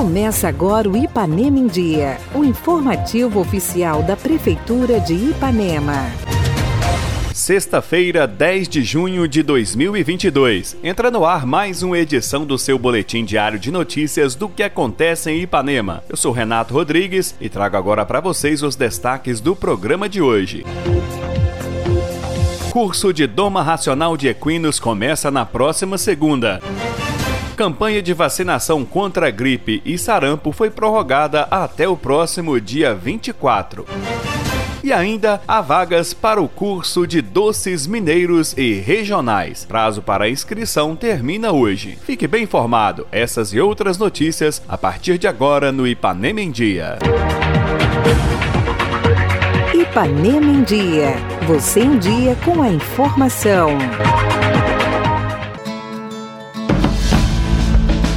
Começa agora o Ipanema em Dia, o informativo oficial da Prefeitura de Ipanema. Sexta-feira, 10 de junho de 2022. Entra no ar mais uma edição do seu boletim diário de notícias do que acontece em Ipanema. Eu sou Renato Rodrigues e trago agora para vocês os destaques do programa de hoje. Curso de Doma Racional de Equinos começa na próxima segunda campanha de vacinação contra a gripe e sarampo foi prorrogada até o próximo dia 24. E ainda há vagas para o curso de doces mineiros e regionais. Prazo para inscrição termina hoje. Fique bem informado. Essas e outras notícias a partir de agora no Ipanema em Dia. Ipanema em Dia. Você em dia com a informação.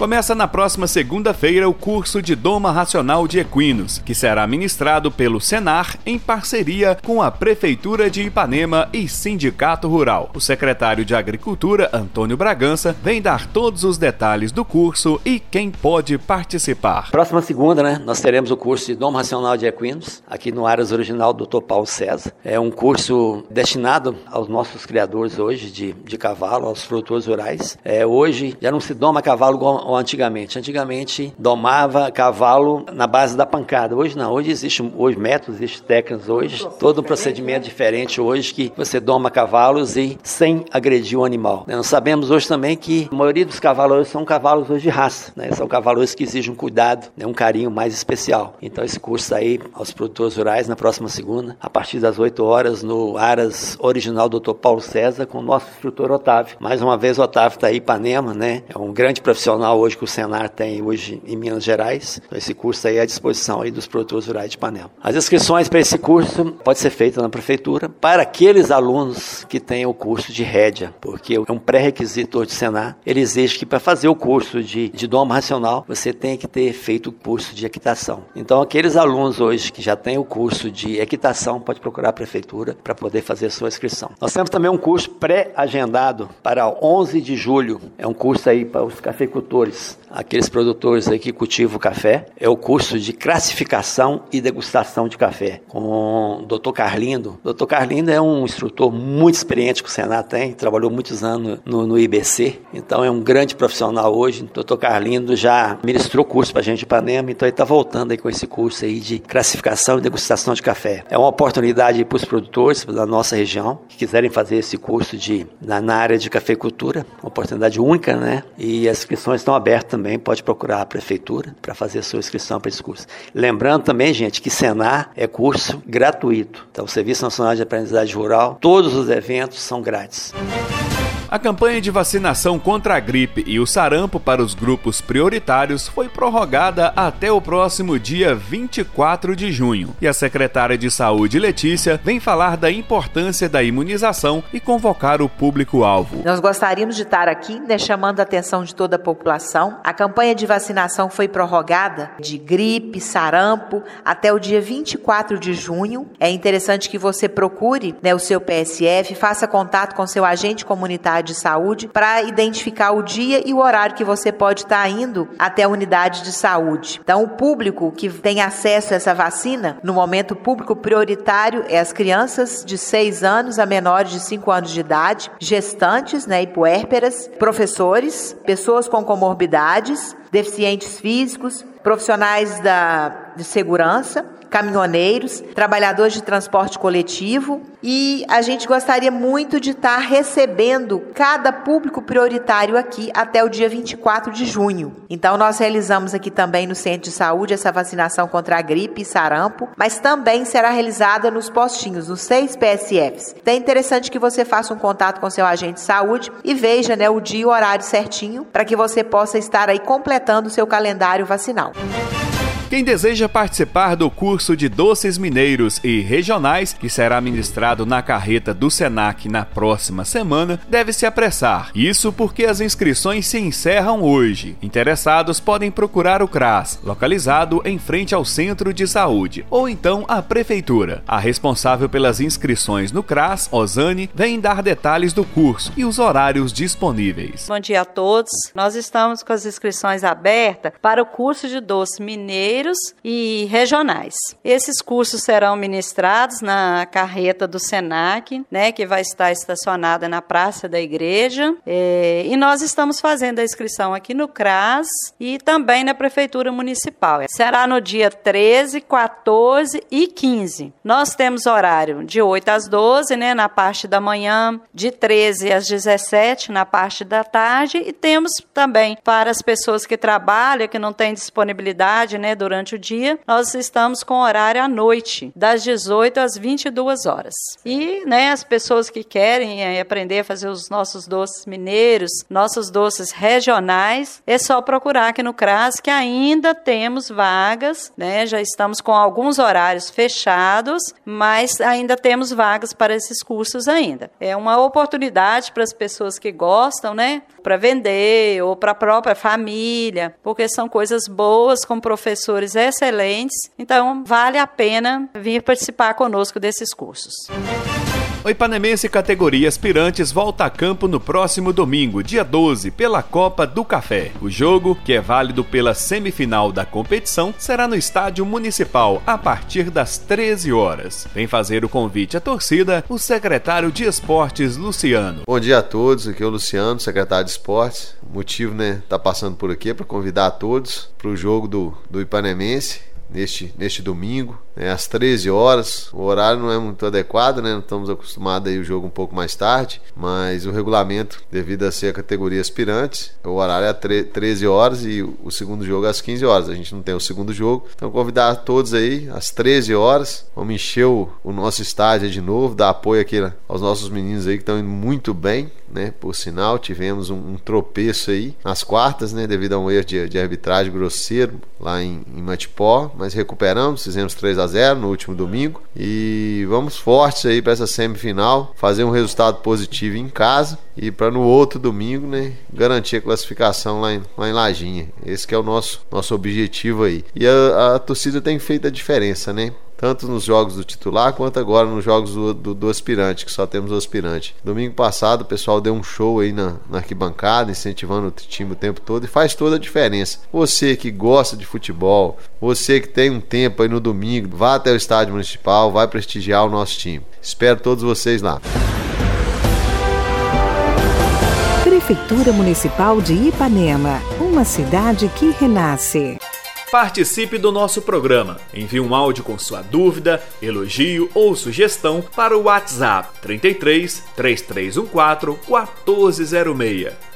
Começa na próxima segunda-feira o curso de Doma Racional de Equinos, que será ministrado pelo Senar em parceria com a Prefeitura de Ipanema e Sindicato Rural. O secretário de Agricultura, Antônio Bragança, vem dar todos os detalhes do curso e quem pode participar. Próxima segunda, né, nós teremos o curso de Doma Racional de Equinos, aqui no Aras Original do Dr. Paulo César. É um curso destinado aos nossos criadores hoje de, de cavalo, aos produtores rurais. É, hoje já não se doma cavalo igual ou antigamente. Antigamente domava cavalo na base da pancada. Hoje não, hoje existe hoje métodos, existe técnicas hoje, todo um procedimento diferente hoje que você doma cavalos e sem agredir o animal. Nós sabemos hoje também que a maioria dos cavalos são cavalos hoje de raça, né? São cavalos que exigem um cuidado, né? um carinho mais especial. Então esse curso aí aos produtores rurais na próxima segunda, a partir das 8 horas no Aras Original Dr. Paulo César com o nosso instrutor Otávio. Mais uma vez o Otávio está aí Ipanema, né? É um grande profissional hoje que o Senar tem hoje em Minas Gerais. Então, esse curso aí é à disposição aí dos produtores rurais de Panela. As inscrições para esse curso pode ser feita na prefeitura para aqueles alunos que têm o curso de rédia, porque é um pré-requisito hoje do Senar. Ele exige que para fazer o curso de, de doma racional, você tem que ter feito o curso de equitação. Então, aqueles alunos hoje que já têm o curso de equitação, pode procurar a prefeitura para poder fazer sua inscrição. Nós temos também um curso pré-agendado para 11 de julho. É um curso aí para os cafeicultores produtores, aqueles produtores aí que cultivam café, é o curso de classificação e degustação de café com o Dr. Carlindo. O Dr. Carlindo é um instrutor muito experiente que o Senado tem, trabalhou muitos anos no, no IBC, então é um grande profissional hoje. O Dr. Carlindo já ministrou curso para a gente de Ipanema, então ele está voltando aí com esse curso aí de classificação e degustação de café. É uma oportunidade para os produtores da nossa região que quiserem fazer esse curso de na, na área de cafeicultura, uma oportunidade única, né? E as inscrições estão aberto também, pode procurar a prefeitura para fazer a sua inscrição para esse curso. Lembrando também, gente, que Senar é curso gratuito. Então, o Serviço Nacional de Aprendizagem Rural, todos os eventos são grátis. A campanha de vacinação contra a gripe e o sarampo para os grupos prioritários foi prorrogada até o próximo dia 24 de junho. E a secretária de Saúde, Letícia, vem falar da importância da imunização e convocar o público-alvo. Nós gostaríamos de estar aqui né, chamando a atenção de toda a população. A campanha de vacinação foi prorrogada de gripe, sarampo, até o dia 24 de junho. É interessante que você procure né, o seu PSF, faça contato com seu agente comunitário de saúde para identificar o dia e o horário que você pode estar tá indo até a unidade de saúde. Então, o público que tem acesso a essa vacina, no momento público prioritário, é as crianças de 6 anos a menores de 5 anos de idade, gestantes né, e puérperas, professores, pessoas com comorbidades, deficientes físicos, profissionais da, de segurança caminhoneiros, trabalhadores de transporte coletivo e a gente gostaria muito de estar recebendo cada público prioritário aqui até o dia 24 de junho. Então nós realizamos aqui também no centro de saúde essa vacinação contra a gripe e sarampo, mas também será realizada nos postinhos, nos seis PSFs. Então é interessante que você faça um contato com seu agente de saúde e veja né, o dia e o horário certinho para que você possa estar aí completando o seu calendário vacinal. Quem deseja participar do curso de doces mineiros e regionais, que será ministrado na carreta do SENAC na próxima semana, deve se apressar. Isso porque as inscrições se encerram hoje. Interessados podem procurar o CRAS, localizado em frente ao Centro de Saúde, ou então a Prefeitura. A responsável pelas inscrições no CRAS, Osane, vem dar detalhes do curso e os horários disponíveis. Bom dia a todos. Nós estamos com as inscrições abertas para o curso de doces mineiros e regionais. Esses cursos serão ministrados na carreta do Senac, né, que vai estar estacionada na Praça da Igreja. É, e nós estamos fazendo a inscrição aqui no CRAS e também na Prefeitura Municipal. Será no dia 13, 14 e 15. Nós temos horário de 8 às 12, né, na parte da manhã, de 13 às 17 na parte da tarde e temos também para as pessoas que trabalham, que não têm disponibilidade, né, durante durante o dia, nós estamos com horário à noite, das 18 às 22 horas. E né, as pessoas que querem é, aprender a fazer os nossos doces mineiros, nossos doces regionais, é só procurar aqui no CRAS que ainda temos vagas, né? Já estamos com alguns horários fechados, mas ainda temos vagas para esses cursos ainda. É uma oportunidade para as pessoas que gostam, né? Para vender ou para a própria família, porque são coisas boas com professores excelentes, então vale a pena vir participar conosco desses cursos. O Ipanemense categoria aspirantes volta a campo no próximo domingo, dia 12, pela Copa do Café. O jogo, que é válido pela semifinal da competição, será no Estádio Municipal a partir das 13 horas. Vem fazer o convite à torcida o secretário de Esportes, Luciano. Bom dia a todos, aqui é o Luciano, secretário de Esportes. O motivo, né, tá passando por aqui é para convidar a todos para o jogo do, do Ipanemense neste, neste domingo, né, às 13 horas. O horário não é muito adequado, né? Estamos acostumados aí o jogo um pouco mais tarde, mas o regulamento, devido a ser a categoria aspirantes, o horário é às 13 horas e o segundo jogo é às 15 horas. A gente não tem o segundo jogo. Então convidar todos aí às 13 horas. Vamos encher o, o nosso estádio de novo, dar apoio aqui aos nossos meninos aí que estão indo muito bem, né? Por sinal, tivemos um, um tropeço aí nas quartas, né? Devido a um erro de, de arbitragem grosseiro lá em, em Matipó, mas recuperamos, fizemos 3 a 0 no último domingo e vamos fortes aí para essa semifinal, fazer um resultado positivo em casa e para no outro domingo, né, garantir a classificação lá em, lá em Lajinha. Esse é o nosso nosso objetivo aí. E a, a torcida tem feito a diferença, né? Tanto nos jogos do titular quanto agora nos jogos do, do, do, aspirante, que só temos o aspirante. Domingo passado o pessoal deu um show aí na, na arquibancada, incentivando o time o tempo todo e faz toda a diferença. Você que gosta de futebol, você que tem um tempo aí no domingo, vá até o estádio municipal, vai prestigiar o nosso time. Espero todos vocês lá. Prefeitura Municipal de Ipanema, uma cidade que renasce. Participe do nosso programa. Envie um áudio com sua dúvida, elogio ou sugestão para o WhatsApp 33 3314 1406.